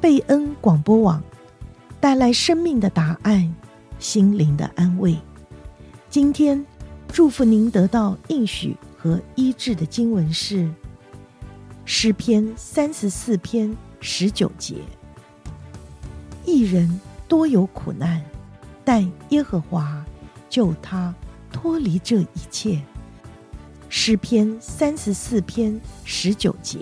贝恩广播网，带来生命的答案，心灵的安慰。今天祝福您得到应许和医治的经文是诗篇三十四篇十九节：一人多有苦难，但耶和华救他脱离这一切。诗篇三十四篇十九节。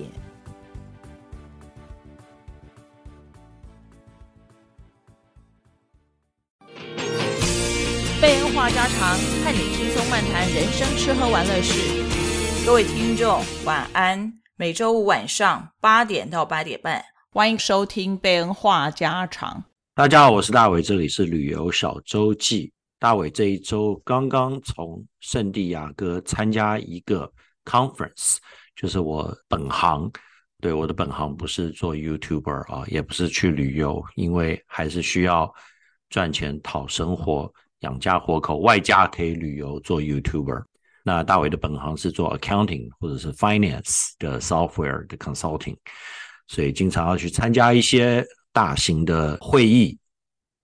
和你轻松漫谈人生吃喝玩乐事。各位听众，晚安。每周五晚上八点到八点半，欢迎收听贝恩话家常。大家好，我是大伟，这里是旅游小周记。大伟这一周刚刚从圣地亚哥参加一个 conference，就是我本行，对，我的本行不是做 YouTuber 啊，也不是去旅游，因为还是需要赚钱讨生活、养家活口，外加可以旅游做 YouTuber。那大伟的本行是做 accounting 或者是 finance 的 software 的 consulting，所以经常要去参加一些大型的会议。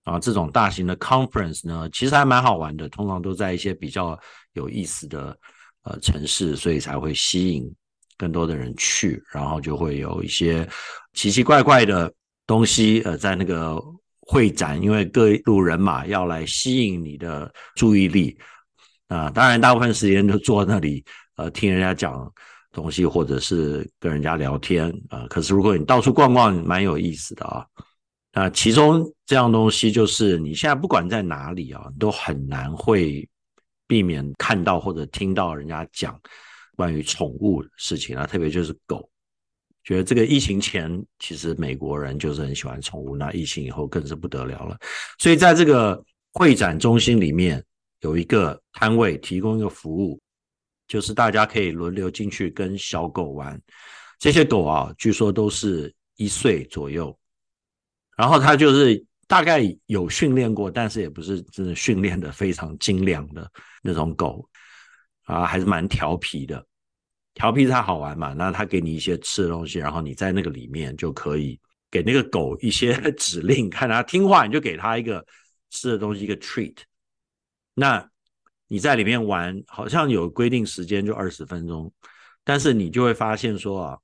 啊，这种大型的 conference 呢，其实还蛮好玩的，通常都在一些比较有意思的呃城市，所以才会吸引更多的人去，然后就会有一些奇奇怪怪的东西呃在那个会展，因为各路人马要来吸引你的注意力啊，当然大部分时间就坐那里呃听人家讲东西，或者是跟人家聊天啊，可是如果你到处逛逛，蛮有意思的啊。那，其中这样东西就是你现在不管在哪里啊，都很难会避免看到或者听到人家讲关于宠物事情啊，特别就是狗。觉得这个疫情前，其实美国人就是很喜欢宠物，那疫情以后更是不得了了。所以在这个会展中心里面有一个摊位提供一个服务，就是大家可以轮流进去跟小狗玩。这些狗啊，据说都是一岁左右。然后它就是大概有训练过，但是也不是真的训练的非常精良的那种狗啊，还是蛮调皮的。调皮才好玩嘛，那他给你一些吃的东西，然后你在那个里面就可以给那个狗一些 指令，看它听话，你就给它一个吃的东西，一个 treat。那你在里面玩，好像有规定时间就二十分钟，但是你就会发现说啊，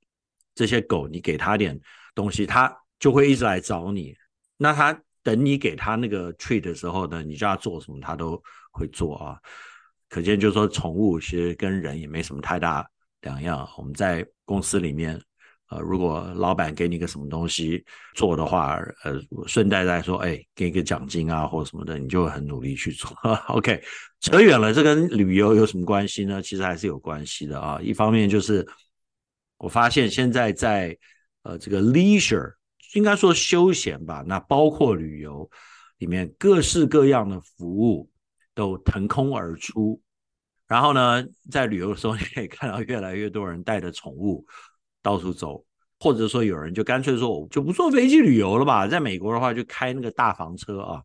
这些狗你给它点东西，它。就会一直来找你，那他等你给他那个 treat 的时候呢，你叫他做什么，他都会做啊。可见就是说，宠物其实跟人也没什么太大两样。我们在公司里面，呃，如果老板给你个什么东西做的话，呃，顺带再说，哎，给一个奖金啊，或者什么的，你就很努力去做。OK，扯远了，这跟旅游有什么关系呢？其实还是有关系的啊。一方面就是我发现现在在呃这个 leisure。应该说休闲吧，那包括旅游里面各式各样的服务都腾空而出。然后呢，在旅游的时候，你可以看到越来越多人带着宠物到处走，或者说有人就干脆说我就不坐飞机旅游了吧。在美国的话，就开那个大房车啊，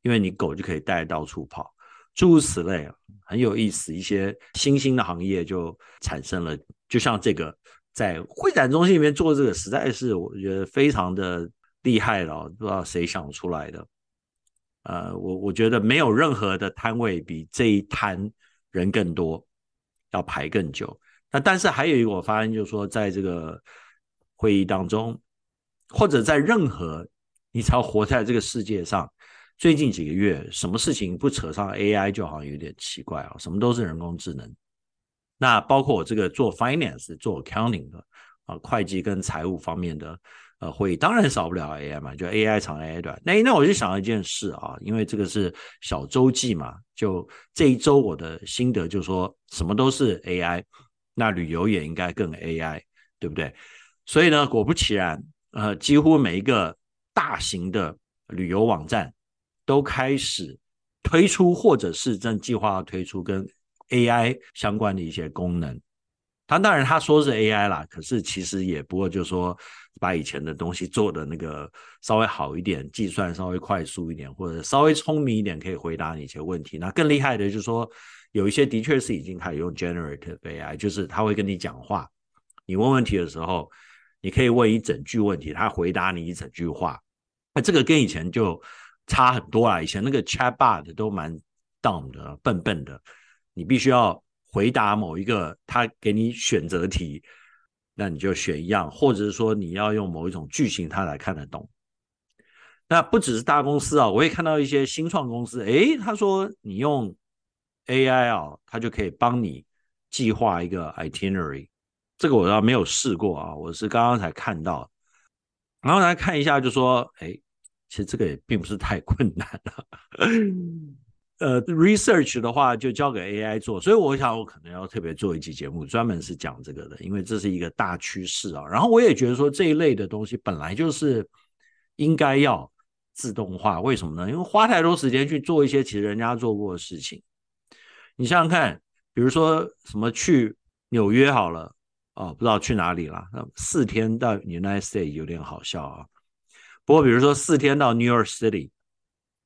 因为你狗就可以带到处跑，诸如此类，很有意思。一些新兴的行业就产生了，就像这个。在会展中心里面做这个，实在是我觉得非常的厉害了，不知道谁想出来的。呃，我我觉得没有任何的摊位比这一摊人更多，要排更久。那但是还有一个我发现，就是说在这个会议当中，或者在任何你只要活在这个世界上，最近几个月，什么事情不扯上 AI 就好像有点奇怪啊，什么都是人工智能。那包括我这个做 finance、做 accounting 的啊，会计跟财务方面的呃会议，当然少不了 AI 嘛，就 AI 长 AI 短。那那我就想到一件事啊，因为这个是小周记嘛，就这一周我的心得就是说，什么都是 AI，那旅游也应该更 AI，对不对？所以呢，果不其然，呃，几乎每一个大型的旅游网站都开始推出，或者是正计划要推出跟 AI 相关的一些功能，他当然他说是 AI 啦，可是其实也不过就是说把以前的东西做的那个稍微好一点，计算稍微快速一点，或者稍微聪明一点，可以回答你一些问题。那更厉害的就是说，有一些的确是已经开始用 generative AI，就是他会跟你讲话，你问问题的时候，你可以问一整句问题，他回答你一整句话。那这个跟以前就差很多啊，以前那个 chatbot 都蛮 dumb 的，笨笨的，你必须要回答某一个他给你选择题，那你就选一样，或者是说你要用某一种句型，他才看得懂。那不只是大公司啊，我也看到一些新创公司，诶，他说你用 AI 啊，他就可以帮你计划一个 itinerary。这个我倒没有试过啊，我是刚刚才看到，然后来看一下，就说，诶，其实这个也并不是太困难了。呃，research 的话就交给 AI 做，所以我想我可能要特别做一期节目，专门是讲这个的，因为这是一个大趋势啊。然后我也觉得说这一类的东西本来就是应该要。自动化为什么呢？因为花太多时间去做一些其实人家做过的事情。你想想看，比如说什么去纽约好了，哦，不知道去哪里了。那四天到 United States 有点好笑啊。不过比如说四天到 New York City，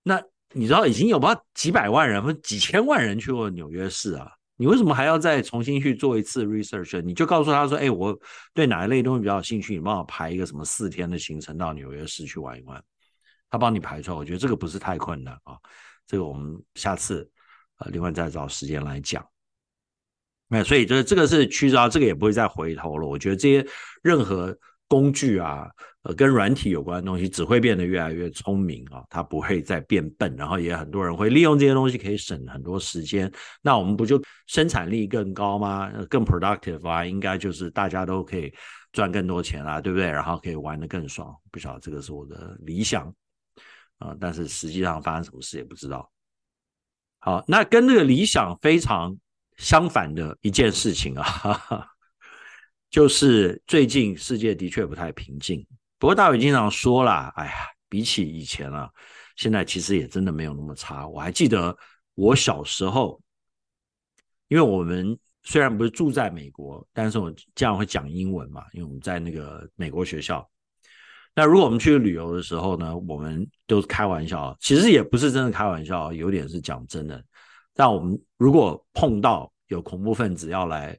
那你知道已经有不知道几百万人或几千万人去过纽约市啊？你为什么还要再重新去做一次 research？你就告诉他说：“哎，我对哪一类东西比较有兴趣，你帮我排一个什么四天的行程到纽约市去玩一玩。”他帮你排出来，我觉得这个不是太困难啊。这个我们下次呃另外再找时间来讲。那所以这这个是趋势啊，这个也不会再回头了。我觉得这些任何工具啊，呃，跟软体有关的东西，只会变得越来越聪明啊，它不会再变笨。然后也很多人会利用这些东西，可以省很多时间。那我们不就生产力更高吗？更 productive 啊，应该就是大家都可以赚更多钱啊，对不对？然后可以玩得更爽。不晓得这个是我的理想。啊，但是实际上发生什么事也不知道。好，那跟那个理想非常相反的一件事情啊，哈哈，就是最近世界的确不太平静。不过大伟经常说啦，哎呀，比起以前啊，现在其实也真的没有那么差。我还记得我小时候，因为我们虽然不是住在美国，但是我这样会讲英文嘛，因为我们在那个美国学校。那如果我们去旅游的时候呢，我们都是开玩笑，其实也不是真的开玩笑，有点是讲真的。但我们如果碰到有恐怖分子要来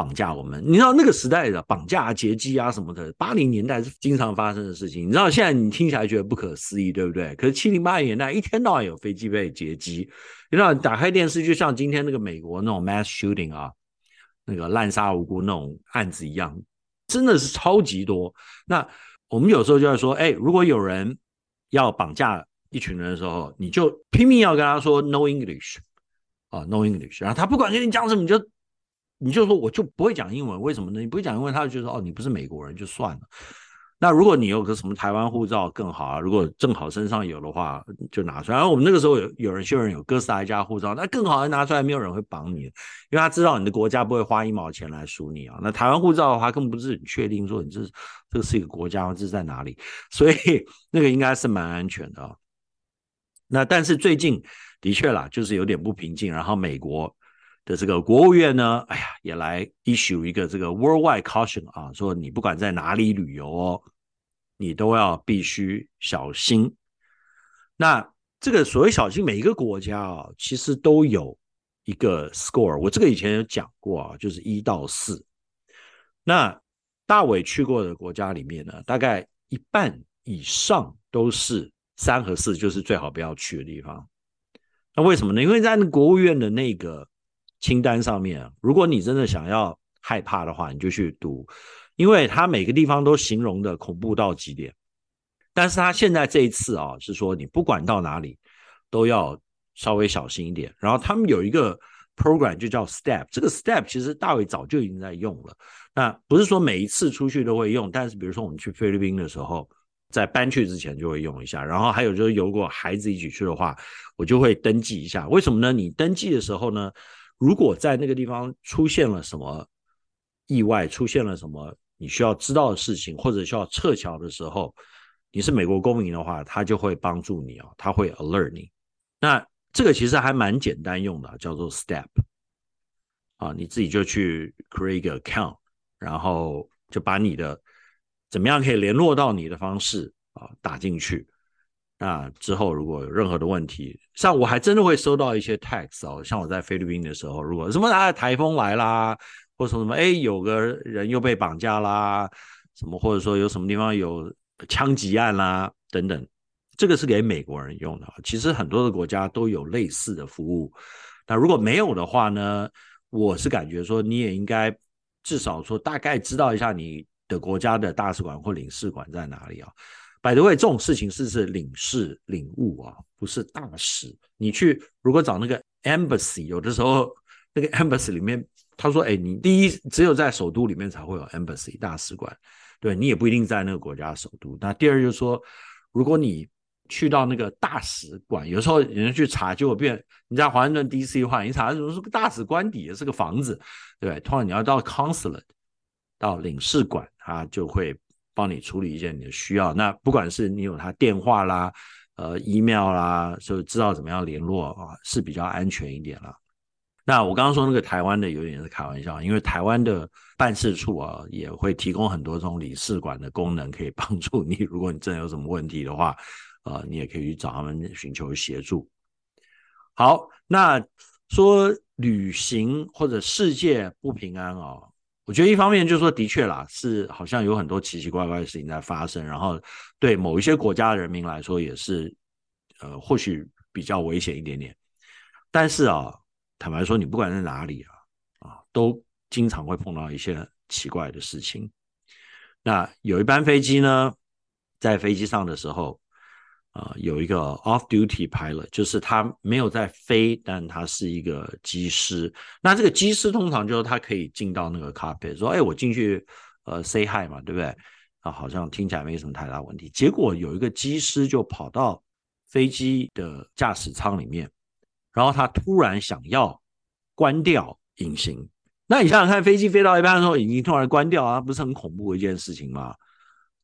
绑架我们，你知道那个时代的绑架、劫机啊什么的，八零年代是经常发生的事情。你知道现在你听起来觉得不可思议，对不对？可是七零八零年代一天到晚有飞机被劫机，你知道打开电视就像今天那个美国那种 mass shooting 啊，那个滥杀无辜那种案子一样，真的是超级多。那我们有时候就在说，哎，如果有人要绑架一群人的时候，你就拼命要跟他说 “no English” 啊，“no English”，然后他不管跟你讲什么，你就你就说我就不会讲英文，为什么呢？你不会讲英文，他就觉得哦，你不是美国人，就算了。那如果你有个什么台湾护照更好啊，如果正好身上有的话，就拿出来。然后我们那个时候有有人秀人有哥斯达黎加护照，那更好，拿出来没有人会绑你，因为他知道你的国家不会花一毛钱来赎你啊。那台湾护照的话，根本不是很确定说你这这个是一个国家，这是在哪里，所以那个应该是蛮安全的。那但是最近的确啦，就是有点不平静。然后美国的这个国务院呢，哎呀，也来 issue 一个这个 worldwide caution 啊，说你不管在哪里旅游哦。你都要必须小心。那这个所谓小心，每一个国家啊，其实都有一个 score。我这个以前有讲过啊，就是一到四。那大伟去过的国家里面呢，大概一半以上都是三和四，就是最好不要去的地方。那为什么呢？因为在国务院的那个清单上面，如果你真的想要害怕的话，你就去读。因为他每个地方都形容的恐怖到极点，但是他现在这一次啊，是说你不管到哪里都要稍微小心一点。然后他们有一个 program 就叫 STEP，这个 STEP 其实大伟早就已经在用了。那不是说每一次出去都会用，但是比如说我们去菲律宾的时候，在搬去之前就会用一下。然后还有就是，如果孩子一起去的话，我就会登记一下。为什么呢？你登记的时候呢，如果在那个地方出现了什么意外，出现了什么。你需要知道的事情，或者需要撤侨的时候，你是美国公民的话，他就会帮助你啊，他会 alert 你。那这个其实还蛮简单用的，叫做 Step 啊，你自己就去 create 个 account，然后就把你的怎么样可以联络到你的方式啊打进去。那之后如果有任何的问题，像我还真的会收到一些 text 哦，像我在菲律宾的时候，如果什么啊台风来啦。或者说什么？哎，有个人又被绑架啦，什么或者说有什么地方有枪击案啦、等等，这个是给美国人用的。其实很多的国家都有类似的服务。那如果没有的话呢，我是感觉说你也应该至少说大概知道一下你的国家的大使馆或领事馆在哪里啊。By the way，这种事情是是领事领务啊，不是大使。你去如果找那个 embassy，有的时候那个 embassy 里面，他说：“哎，你第一只有在首都里面才会有 embassy 大使馆，对你也不一定在那个国家首都。那第二就是说，如果你去到那个大使馆，有时候有人去查，结果变你在华盛顿 DC 的话，你查怎么是个大使官邸，是个房子，对不对？通常你要到 consulate 到领事馆，他就会。”帮你处理一件你的需要，那不管是你有他电话啦，呃，email 啦，就知道怎么样联络啊，是比较安全一点了。那我刚刚说那个台湾的有点是开玩笑，因为台湾的办事处啊也会提供很多这种领事馆的功能，可以帮助你。如果你真有什么问题的话，呃，你也可以去找他们寻求协助。好，那说旅行或者世界不平安啊。我觉得一方面就是说，的确啦，是好像有很多奇奇怪怪的事情在发生，然后对某一些国家的人民来说也是，呃，或许比较危险一点点。但是啊，坦白说，你不管在哪里啊，啊，都经常会碰到一些奇怪的事情。那有一班飞机呢，在飞机上的时候。啊、有一个 off-duty pilot，就是他没有在飞，但他是一个机师。那这个机师通常就是他可以进到那个 cockpit，说：“哎，我进去，呃，say hi 嘛，对不对？”啊，好像听起来没什么太大问题。结果有一个机师就跑到飞机的驾驶舱里面，然后他突然想要关掉隐形。那你想想看，飞机飞到一半的时候，引擎突然关掉啊，不是很恐怖的一件事情吗？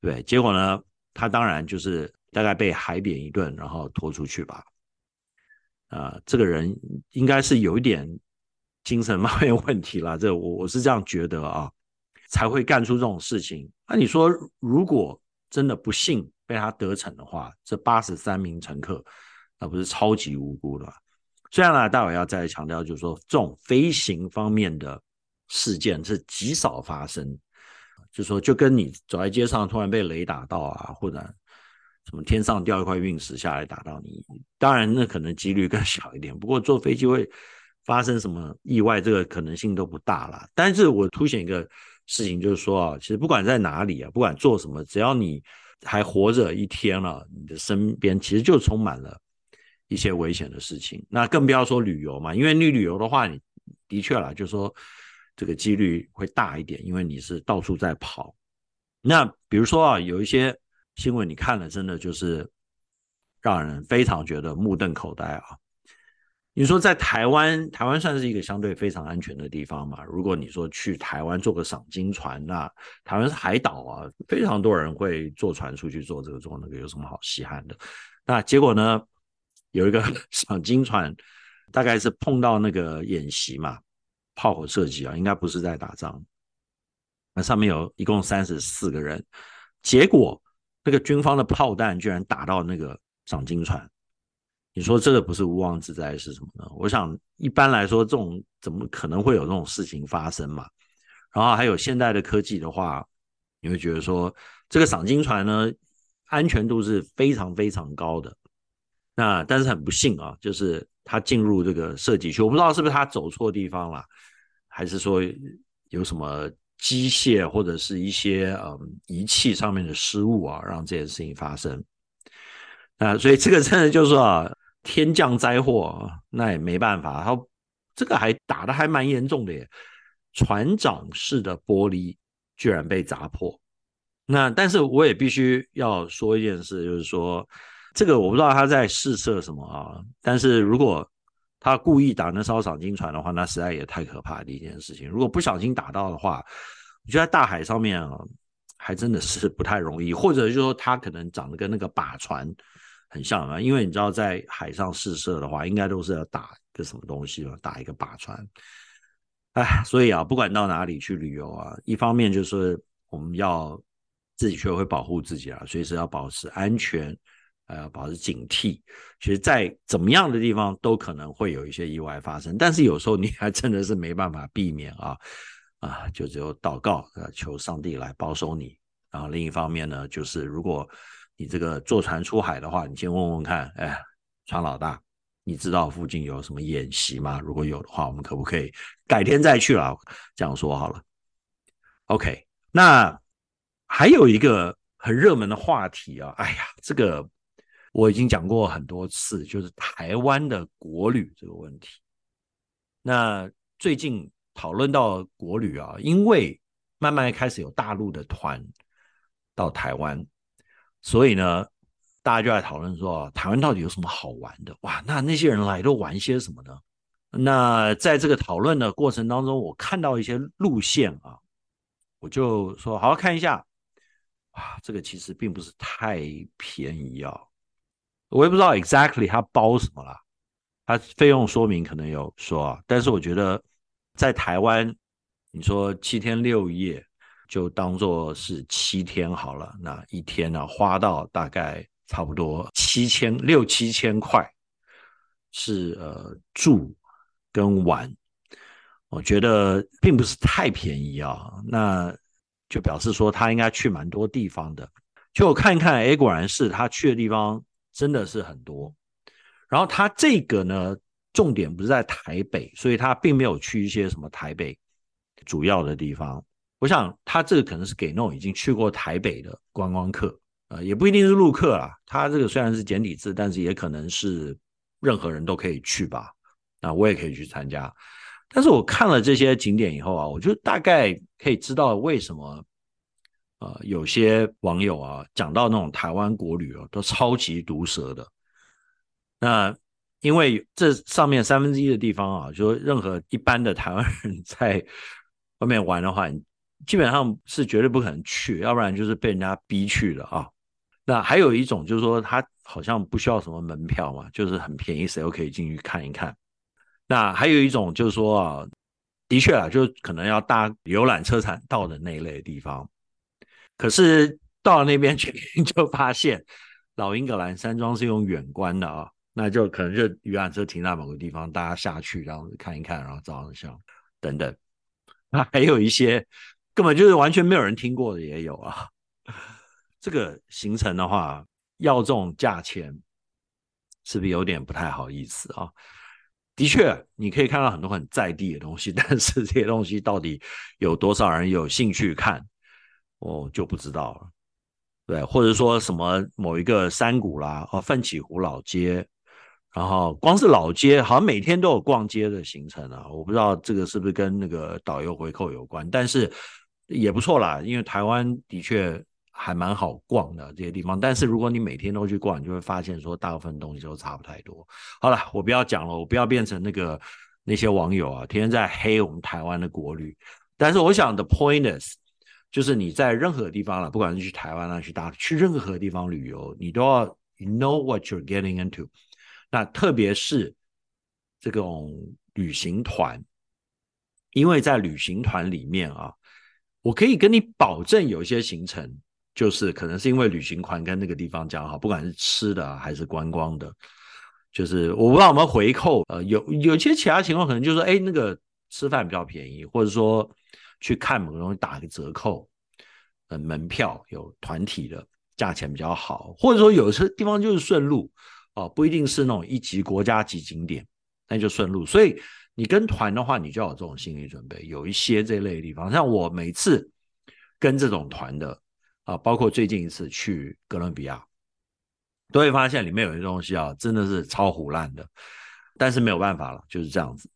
对，结果呢，他当然就是。大概被海扁一顿，然后拖出去吧。啊、这个人应该是有一点精神方面问题了，这我我是这样觉得啊，才会干出这种事情。那、你说，如果真的不幸被他得逞的话，这八十三名乘客那不是超级无辜的？虽然呢，待会要再强调，就是说这种飞行方面的事件是极少发生，就说就跟你走在街上突然被雷打到啊，或者。什么天上掉一块陨石下来打到你？当然，那可能几率更小一点。不过坐飞机会发生什么意外，这个可能性都不大了。但是我凸显一个事情，就是说啊，其实不管在哪里啊，不管做什么，只要你还活着一天了，你的身边其实就充满了一些危险的事情。那更不要说旅游嘛，因为你旅游的话，你的确啦，就是说这个几率会大一点，因为你是到处在跑。那比如说啊，有一些。新闻你看了，真的就是让人非常觉得目瞪口呆啊！你说在台湾，台湾算是一个相对非常安全的地方嘛？如果你说去台湾坐个赏鲸船，那台湾是海岛啊，非常多人会坐船出去做这个做那个，有什么好稀罕的？那结果呢，有一个赏鲸船，大概是碰到那个演习嘛，炮火射击啊，应该不是在打仗。那上面有一共三十四个人，结果。那个军方的炮弹居然打到那个赏金船，你说这个不是无妄之灾是什么呢？我想一般来说，这种怎么可能会有这种事情发生嘛？然后还有现代的科技的话，你会觉得说这个赏金船呢，安全度是非常非常高的。那但是很不幸啊，就是他进入这个射击区，我不知道是不是他走错地方了，还是说有什么。机械或者是一些嗯仪器上面的失误啊，让这件事情发生。啊所以这个真的就是说啊，天降灾祸，那也没办法。他这个还打得还蛮严重的耶，船长室的玻璃居然被砸破。那但是我也必须要说一件事，就是说这个我不知道他在试射什么啊。但是如果他故意打那艘赏金船的话，那实在也太可怕的一件事情。如果不小心打到的话，我觉得在大海上面啊，还真的是不太容易。或者就是说，他可能长得跟那个靶船很像啊，因为你知道，在海上试射的话，应该都是要打个什么东西嘛，打一个靶船。哎，所以啊，不管到哪里去旅游啊，一方面就是我们要自己学会保护自己啊，随时要保持安全。呃，保持警惕。其实，在怎么样的地方都可能会有一些意外发生，但是有时候你还真的是没办法避免啊啊，就只有祷告，求上帝来保守你然后另一方面呢，就是如果你这个坐船出海的话，你先问问看，哎，船老大，你知道附近有什么演习吗？如果有的话，我们可不可以改天再去了？这样说好了。OK，那还有一个很热门的话题啊，哎呀，这个我已经讲过很多次，就是台湾的国旅这个问题。那最近讨论到国旅啊，因为慢慢开始有大陆的团到台湾。所以呢，大家就在讨论说，台湾到底有什么好玩的？哇，那那些人来都玩些什么呢？那在这个讨论的过程当中，我看到一些路线啊，我就说好好看一下。哇，这个其实并不是太便宜啊，我也不知道 exactly 它包什么啦，它费用说明可能有说啊，但是我觉得在台湾，你说七天六夜。就当做是七天好了，那一天呢，花到大概差不多七千六七千块，是呃住跟玩，我觉得并不是太便宜啊。那就表示说他应该去蛮多地方的。就我看一看，哎，果然是他去的地方真的是很多。然后他这个呢，重点不是在台北，所以他并没有去一些什么台北主要的地方。我想他这个可能是给那种已经去过台北的观光客，呃，也不一定是陆客啦。他这个虽然是简体字，但是也可能是任何人都可以去吧。那我也可以去参加。但是我看了这些景点以后啊，我就大概可以知道为什么，呃，有些网友啊讲到那种台湾国旅哦，都超级毒舌的。那因为这上面三分之一的地方啊，就任何一般的台湾人 在外面玩的话，基本上是绝对不可能去，要不然就是被人家逼去的啊。那还有一种就是说，他好像不需要什么门票嘛，就是很便宜，谁都可以进去看一看。那还有一种就是说啊，的确啊，就可能要搭游览车才到的那一类的地方。可是到了那边去，就发现老英格兰山庄是用远观的啊，那就可能就游览车停在某个地方，大家下去然后看一看，然后照张相等等。那还有一些。根本就是完全没有人听过的也有啊，这个行程的话，要这种价钱，是不是有点不太好意思啊？的确，你可以看到很多很在地的东西，但是这些东西到底有多少人有兴趣看，我就不知道了。对，或者说什么某一个山谷啦，哦，奋起湖老街。然后光是老街，好像每天都有逛街的行程啊，我不知道这个是不是跟那个导游回扣有关，但是也不错啦，因为台湾的确还蛮好逛的这些地方。但是如果你每天都去逛，你就会发现说大部分东西都差不太多。好了，我不要讲了，我不要变成那个那些网友啊，天天在黑我们台湾的国旅。但是我想的 point is，就是你在任何地方了，不管是去台湾啊，去大去任何地方旅游，你都要 know what you're getting into。那特别是这种旅行团，因为在旅行团里面啊，我可以跟你保证，有一些行程就是可能是因为旅行团跟那个地方讲好，不管是吃的还是观光的，就是我不知道有没有回扣。呃，有有些其他情况可能就是说，哎，那个吃饭比较便宜，或者说去看某个东西打个折扣，呃，门票有团体的价钱比较好，或者说有些地方就是顺路。哦，不一定是那种一级国家级景点，那就顺路。所以你跟团的话，你就要有这种心理准备。有一些这类的地方，像我每次跟这种团的啊，包括最近一次去哥伦比亚，都会发现里面有些东西啊，真的是超胡烂的。但是没有办法了，就是这样子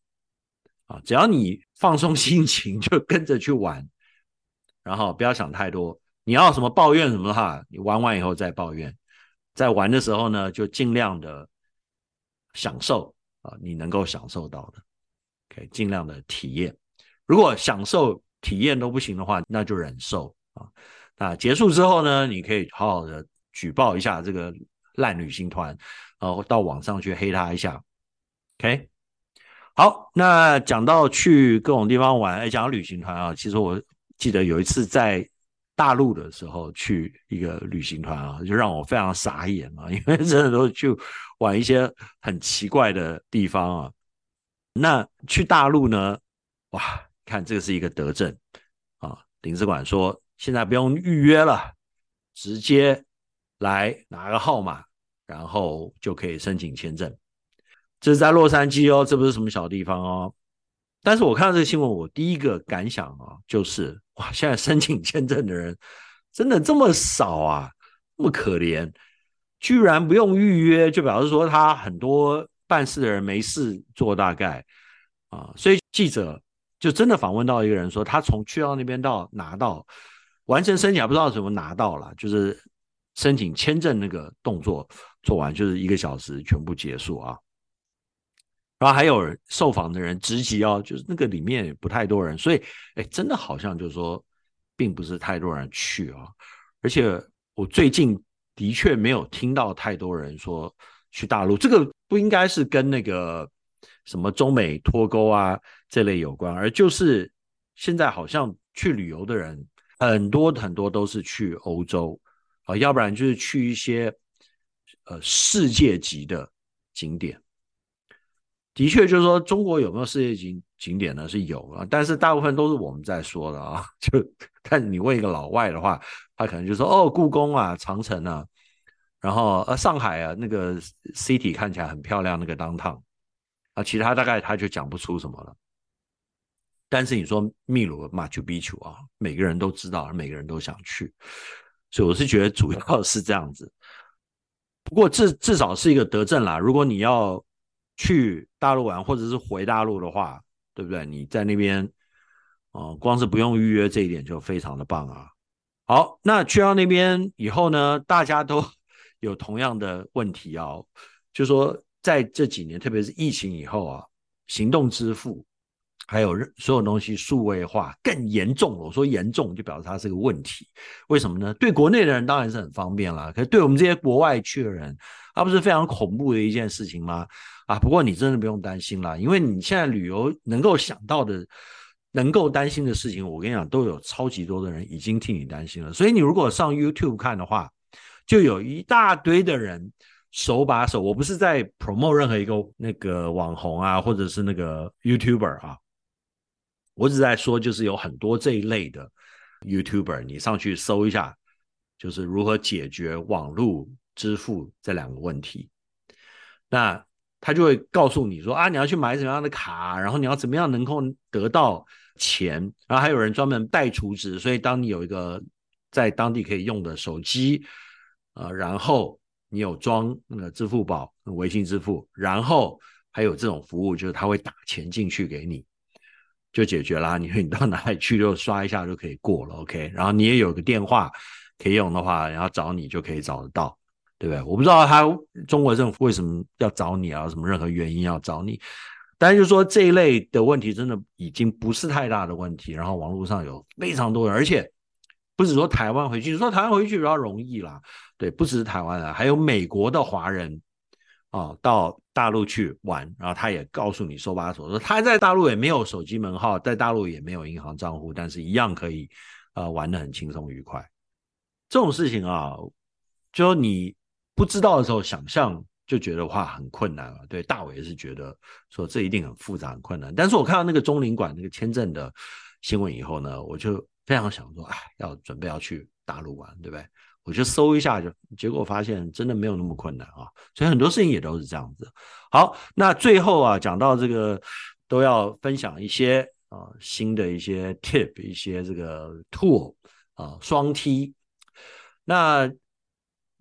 啊。只要你放松 心情，就跟着去玩，然后不要想太多。你要什么抱怨什么的话，你玩完以后再抱怨。在玩的时候呢，就尽量的享受啊，你能够享受到的，OK，尽量的体验。如果享受体验都不行的话，那就忍受啊。那结束之后呢，你可以好好的举报一下这个烂旅行团，然后到网上去黑他一下。OK，好，那讲到去各种地方玩，哎，讲到旅行团啊，其实我记得有一次在。大陆的时候去一个旅行团啊，就让我非常傻眼啊，因为真的都去玩一些很奇怪的地方啊。那去大陆呢，哇，看这个是一个德政啊，领事馆说现在不用预约了，直接来拿个号码，然后就可以申请签证。这是在洛杉矶哦，这不是什么小地方哦。但是我看到这个新闻，我第一个感想啊，就是哇，现在申请签证的人 真的这么少啊，那么可怜，居然不用预约，就表示说他很多办事的人没事做，大概啊，所以记者就真的访问到一个人说，他从去到那边到拿到完成申请，还不知道怎么拿到了，就是申请签证那个动作做完，就是一个小时全部结束啊。然后还有受访的人直击哦，就是那个里面也不太多人，所以哎，真的好像就是说，并不是太多人去啊。而且我最近的确没有听到太多人说去大陆，这个不应该是跟那个什么中美脱钩啊这类有关，而就是现在好像去旅游的人很多很多都是去欧洲啊，要不然就是去一些呃世界级的景点。的确，就是说中国有没有世界级景点呢？是有啊，但是大部分都是我们在说的啊。就但你问一个老外的话，他可能就说哦，故宫啊，长城啊，然后呃，上海啊，那个 city 看起来很漂亮，那个 downtown 啊，其他大概他就讲不出什么了。但是你说秘鲁马丘比丘啊，每个人都知道，每个人都想去，所以我是觉得主要是这样子。不过至至少是一个德政啦，如果你要。去大陆玩，或者是回大陆的话，对不对？你在那边，呃，光是不用预约这一点就非常的棒啊。好，那去到那边以后呢，大家都 有同样的问题啊，就说在这几年，特别是疫情以后啊，行动支付。还有所有东西数位化更严重了，我说严重就表示它是个问题。为什么呢？对国内的人当然是很方便啦，可是对我们这些国外去的人，它不是非常恐怖的一件事情吗？啊，不过你真的不用担心啦，因为你现在旅游能够想到的、能够担心的事情，我跟你讲，都有超级多的人已经替你担心了。所以你如果上 YouTube 看的话，就有一大堆的人手把手。我不是在 promote 任何一个那个网红啊，或者是那个 YouTuber 啊。我只在说，就是有很多这一类的 YouTuber，你上去搜一下，就是如何解决网络支付这两个问题。那他就会告诉你说啊，你要去买什么样的卡，然后你要怎么样能够得到钱，然后还有人专门带储值，所以当你有一个在当地可以用的手机，呃，然后你有装那个支付宝、微信支付，然后还有这种服务，就是他会打钱进去给你。就解决啦，你说你到哪里去就刷一下就可以过了，OK。然后你也有个电话可以用的话，然后找你就可以找得到，对不对？我不知道他中国政府为什么要找你啊，什么任何原因要找你。但是就说这一类的问题真的已经不是太大的问题。然后网络上有非常多，而且不止说台湾回去，说台湾回去比较容易啦，对，不只是台湾啊，还有美国的华人啊到。大陆去玩，然后他也告诉你手把手说他在大陆也没有手机门号，在大陆也没有银行账户，但是一样可以呃玩得很轻松愉快。这种事情啊，就你不知道的时候，想象就觉得话很困难了。对，大伟也是觉得说这一定很复杂很困难。但是我看到那个中领馆那个签证的新闻以后呢，我就非常想说，哎，要准备要去大陆玩，对不对？我就搜一下就，就结果发现真的没有那么困难啊，所以很多事情也都是这样子。好，那最后啊，讲到这个都要分享一些啊新的一些 tip，一些这个 tool 啊双 T。那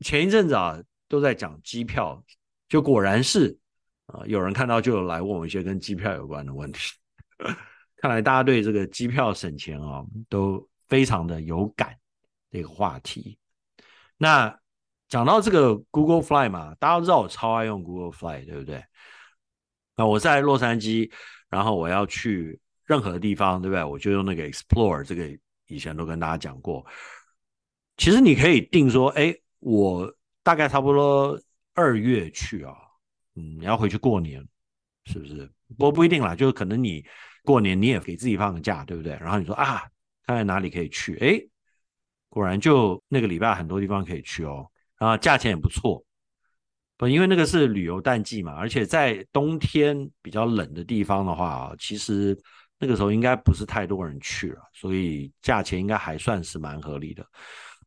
前一阵子啊都在讲机票，就果然是啊有人看到就有来问我一些跟机票有关的问题。看来大家对这个机票省钱啊都非常的有感这个话题。那讲到这个 Google Fly 嘛，大家都知道我超爱用 Google Fly，对不对？那我在洛杉矶，然后我要去任何地方，对不对？我就用那个 Explore，这个以前都跟大家讲过。其实你可以定说，哎，我大概差不多二月去啊，嗯，你要回去过年，是不是？不不一定啦，就是可能你过年你也给自己放个假，对不对？然后你说啊，看看哪里可以去，哎。果然就那个礼拜很多地方可以去哦，然后价钱也不错，不，因为那个是旅游淡季嘛，而且在冬天比较冷的地方的话，其实那个时候应该不是太多人去了，所以价钱应该还算是蛮合理的。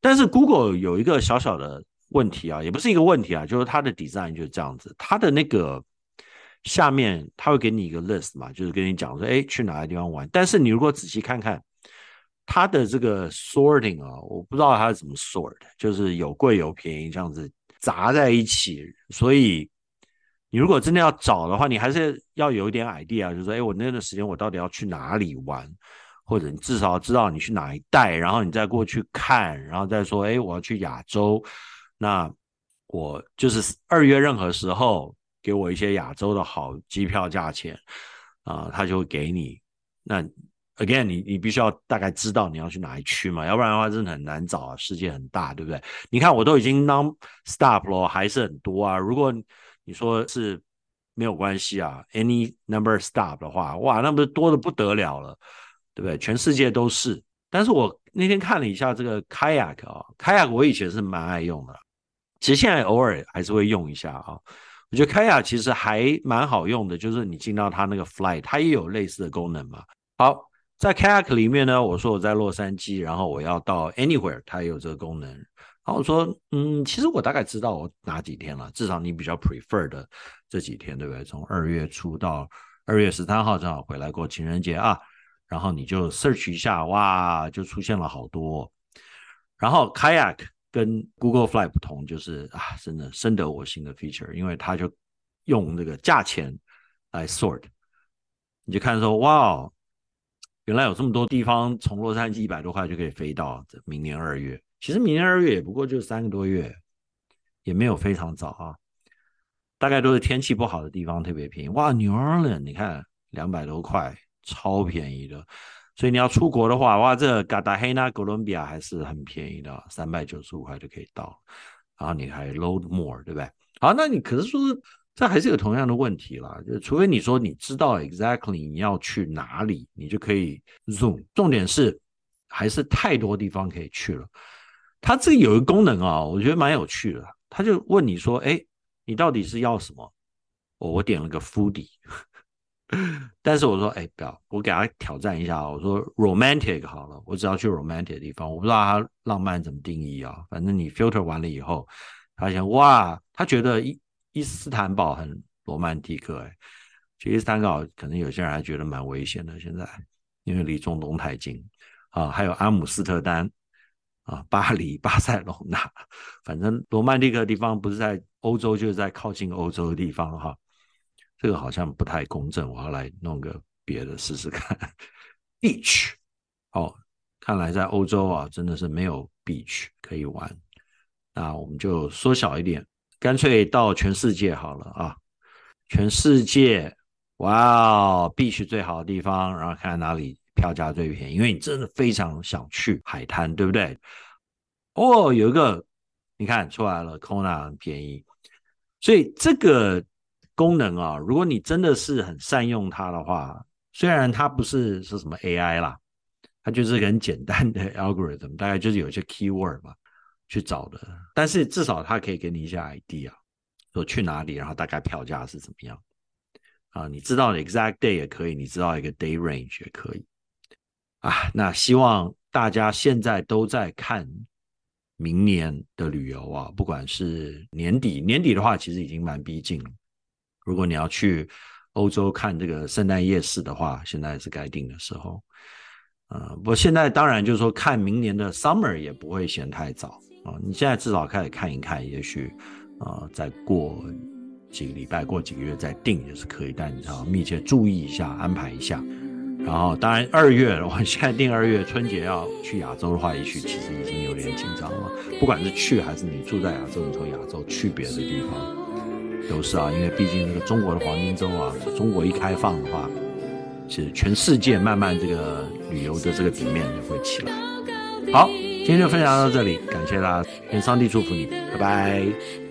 但是 Google 有一个小小的问题啊，也不是一个问题啊，就是它的 design 就是这样子，它的那个下面它会给你一个 list 嘛，就是跟你讲说，哎，去哪个地方玩。但是你如果仔细看看它的这个 sorting 啊，我不知道它是怎么 sort，就是有贵有便宜这样子砸在一起，所以。你如果真的要找的话，你还是要有一点 idea，就是说，哎，我那段时间我到底要去哪里玩，或者你至少知道你去哪一带，然后你再过去看，然后再说，哎，我要去亚洲，那我就是二月任何时候给我一些亚洲的好机票价钱啊，他就会给你。那 again，你你必须要大概知道你要去哪一区嘛，要不然的话真的很难找啊，世界很大，对不对？你看我都已经 non-stop 了，还是很多啊，如果。你说是没有关系啊，any number stop 的话，哇，那不是多得不得了了，对不对？全世界都是。但是我那天看了一下这个 kayak 啊，kayak 我以前是蛮爱用的，其实现在偶尔还是会用一下啊。我觉得 kayak 其实还蛮好用的，就是你进到它那个 flight，它也有类似的功能嘛。好，在 kayak 里面呢，我说我在洛杉矶，然后我要到 anywhere，它也有这个功能。然后我说，嗯，其实我大概知道我哪几天了，至少你比较 prefer 的这几天，对不对？从二月初到二月十三号，正好回来过情人节啊。然后你就 search 一下，哇，就出现了好多。然后 Kayak 跟 Google Fly 不同，就是啊，真的深得我心的 feature，因为它就用这个价钱来 sort，你就看说，哇，原来有这么多地方，从洛杉矶一百多块就可以飞到明年二月。其实明年二月也不过就三个多月，也没有非常早啊。大概都是天气不好的地方特别便宜。哇，New Orleans，你看两百多块，超便宜的。所以你要出国的话，哇，这个 Cartagena 哥伦比亚还是很便宜的，三百九十五块就可以到。然后你还 load more，对不对？好，那你可是说这还是有同样的问题啦，就除非你说你知道 exactly 你要去哪里，你就可以 zoom。重点是还是太多地方可以去了。它这有一个功能啊，我觉得蛮有趣的。他就问你说：“哎，你到底是要什么？”我我点了个 foodie，但是我说：“哎，不要，我给他挑战一下。”我说：“romantic 好了，我只要去 romantic 的地方。”我不知道他浪漫怎么定义啊。反正你 filter 完了以后，发现哇，他觉得伊伊斯坦堡很罗曼蒂克。哎，其实伊斯坦堡可能有些人还觉得蛮危险的，现在因为离中东太近啊。还有阿姆斯特丹。啊，巴黎、巴塞隆纳，反正罗曼蒂克的地方不是在欧洲，就是在靠近欧洲的地方哈。这个好像不太公正，我要来弄个别的试试看。Beach，哦，看来在欧洲啊，真的是没有 beach 可以玩。那我们就缩小一点，干脆到全世界好了啊！全世界，哇哦，beach 最好的地方，然后看哪里。票价最便宜，因为你真的非常想去海滩，对不对？哦，有一个，你看出来了，Kona 很便宜，所以这个功能啊，如果你真的是很善用它的话，虽然它不是说什么 AI 啦，它就是很简单的 algorithm，大概就是有一些 keyword 嘛去找的，但是至少它可以给你一些 idea，说去哪里，然后大概票价是怎么样啊？你知道的 exact day 也可以，你知道一个 day range 也可以。啊，那希望大家现在都在看明年的旅游啊，不管是年底，年底的话其实已经蛮逼近了。如果你要去欧洲看这个圣诞夜市的话，现在是该定的时候。呃，不过现在当然就是说看明年的 summer 也不会嫌太早啊。你现在至少开始看一看，也许啊，再过几个礼拜、过几个月再定也是可以，但你要密切注意一下，安排一下。然后，当然二月，我现在定二月春节要去亚洲的话，也许其实已经有点紧张了。不管是去还是你住在亚洲，你从亚洲去别的地方，都是啊，因为毕竟这个中国的黄金周啊，中国一开放的话，是全世界慢慢这个旅游的这个底面就会起来。好，今天就分享到这里，感谢大家，愿上帝祝福你，拜拜。